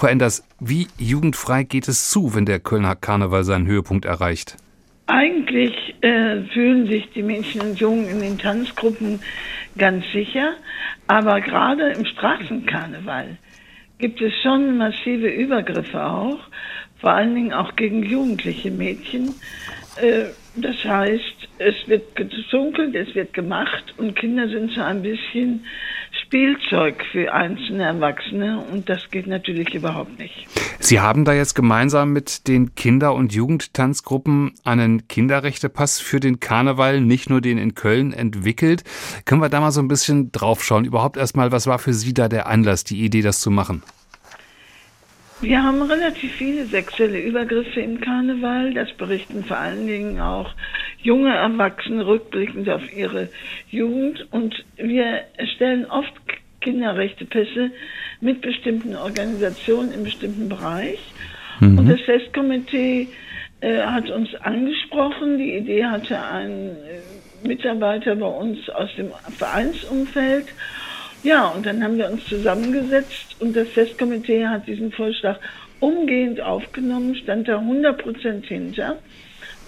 Frau Enders, wie jugendfrei geht es zu, wenn der Kölner Karneval seinen Höhepunkt erreicht? Eigentlich äh, fühlen sich die Mädchen und Jungen in den Tanzgruppen ganz sicher, aber gerade im Straßenkarneval gibt es schon massive Übergriffe auch, vor allen Dingen auch gegen jugendliche Mädchen. Äh, das heißt, es wird gezunkelt, es wird gemacht und Kinder sind so ein bisschen Spielzeug für einzelne Erwachsene und das geht natürlich überhaupt nicht. Sie haben da jetzt gemeinsam mit den Kinder- und Jugendtanzgruppen einen Kinderrechtepass für den Karneval, nicht nur den in Köln, entwickelt. Können wir da mal so ein bisschen draufschauen? Überhaupt erstmal, was war für Sie da der Anlass, die Idee, das zu machen? Wir haben relativ viele sexuelle Übergriffe im Karneval. Das berichten vor allen Dingen auch junge Erwachsene rückblickend auf ihre Jugend. Und wir stellen oft Kinderrechtepässe mit bestimmten Organisationen im bestimmten Bereich. Mhm. Und das Festkomitee äh, hat uns angesprochen. Die Idee hatte ein äh, Mitarbeiter bei uns aus dem Vereinsumfeld. Ja, und dann haben wir uns zusammengesetzt und das Festkomitee hat diesen Vorschlag umgehend aufgenommen, stand da 100 Prozent hinter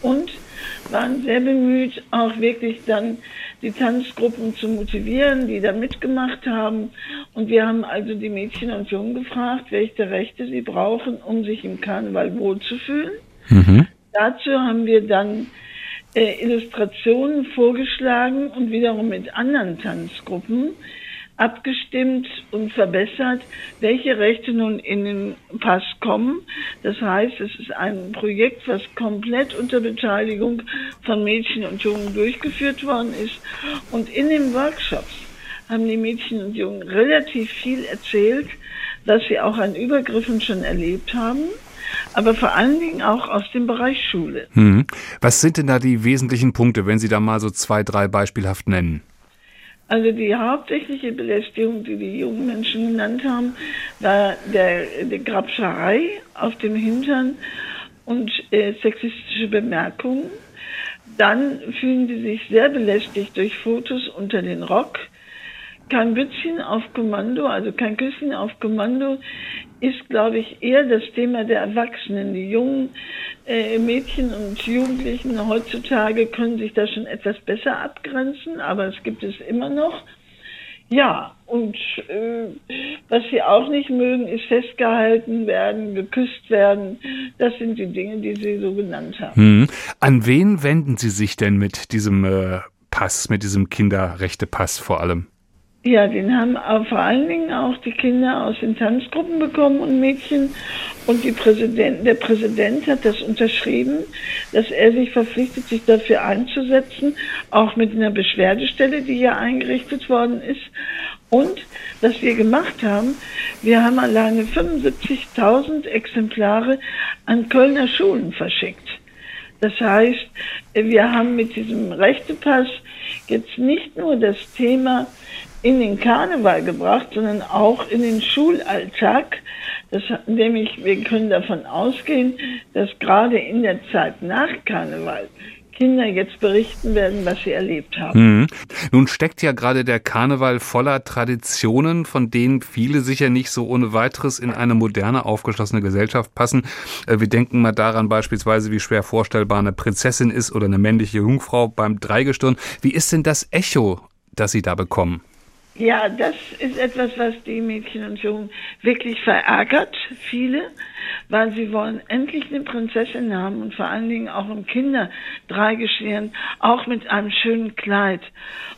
und waren sehr bemüht, auch wirklich dann die Tanzgruppen zu motivieren, die da mitgemacht haben. Und wir haben also die Mädchen und Jungen gefragt, welche Rechte sie brauchen, um sich im Karneval wohlzufühlen. Mhm. Dazu haben wir dann äh, Illustrationen vorgeschlagen und wiederum mit anderen Tanzgruppen abgestimmt und verbessert, welche Rechte nun in den Pass kommen. Das heißt, es ist ein Projekt, was komplett unter Beteiligung von Mädchen und Jungen durchgeführt worden ist. Und in den Workshops haben die Mädchen und Jungen relativ viel erzählt, was sie auch an Übergriffen schon erlebt haben aber vor allen Dingen auch aus dem Bereich Schule. Hm. Was sind denn da die wesentlichen Punkte, wenn Sie da mal so zwei, drei beispielhaft nennen? Also die hauptsächliche Belästigung, die die jungen Menschen genannt haben, war der, die Grabscherei auf dem Hintern und äh, sexistische Bemerkungen. Dann fühlen sie sich sehr belästigt durch Fotos unter den Rock. Kein Bützchen auf Kommando, also kein Küsschen auf Kommando, ist, glaube ich, eher das Thema der Erwachsenen. Die jungen äh, Mädchen und Jugendlichen heutzutage können sich da schon etwas besser abgrenzen, aber es gibt es immer noch. Ja, und äh, was sie auch nicht mögen, ist festgehalten werden, geküsst werden. Das sind die Dinge, die Sie so genannt haben. Hm. An wen wenden Sie sich denn mit diesem äh, Pass, mit diesem Kinderrechtepass vor allem? Ja, den haben auch vor allen Dingen auch die Kinder aus den Tanzgruppen bekommen und Mädchen. Und die Präsident, der Präsident hat das unterschrieben, dass er sich verpflichtet, sich dafür einzusetzen, auch mit einer Beschwerdestelle, die ja eingerichtet worden ist. Und was wir gemacht haben, wir haben alleine 75.000 Exemplare an Kölner Schulen verschickt. Das heißt, wir haben mit diesem Rechtepass jetzt nicht nur das Thema in den Karneval gebracht, sondern auch in den Schulalltag. Das, nämlich, wir können davon ausgehen, dass gerade in der Zeit nach Karneval Kinder jetzt berichten werden, was sie erlebt haben. Mhm. Nun steckt ja gerade der Karneval voller Traditionen, von denen viele sicher nicht so ohne weiteres in eine moderne, aufgeschlossene Gesellschaft passen. Äh, wir denken mal daran beispielsweise, wie schwer vorstellbar eine Prinzessin ist oder eine männliche Jungfrau beim Dreigestirn. Wie ist denn das Echo, das Sie da bekommen? Ja, das ist etwas, was die Mädchen und Jungen wirklich verärgert, viele, weil sie wollen endlich eine Prinzessin haben und vor allen Dingen auch im Kinder dreigescheren, auch mit einem schönen Kleid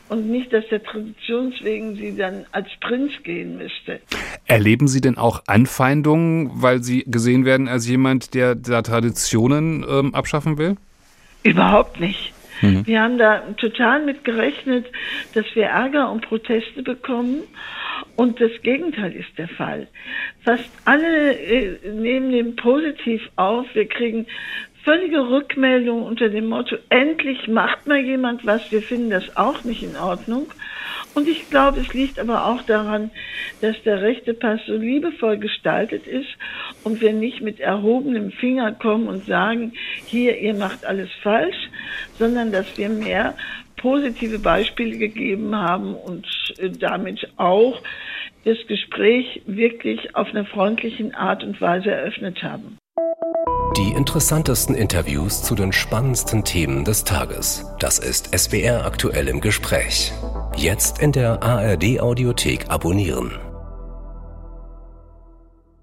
und nicht, dass der Traditionswegen sie dann als Prinz gehen müsste. Erleben Sie denn auch Anfeindungen, weil Sie gesehen werden als jemand, der da Traditionen ähm, abschaffen will? Überhaupt nicht. Mhm. Wir haben da total mit gerechnet, dass wir Ärger und Proteste bekommen. Und das Gegenteil ist der Fall. Fast alle äh, nehmen den positiv auf. Wir kriegen völlige Rückmeldungen unter dem Motto, endlich macht mal jemand was. Wir finden das auch nicht in Ordnung. Und ich glaube, es liegt aber auch daran, dass der rechte Pass so liebevoll gestaltet ist und wir nicht mit erhobenem Finger kommen und sagen, hier, ihr macht alles falsch, sondern dass wir mehr positive Beispiele gegeben haben und äh, damit auch das Gespräch wirklich auf einer freundlichen Art und Weise eröffnet haben. Die interessantesten Interviews zu den spannendsten Themen des Tages. Das ist SWR aktuell im Gespräch. Jetzt in der ARD Audiothek abonnieren.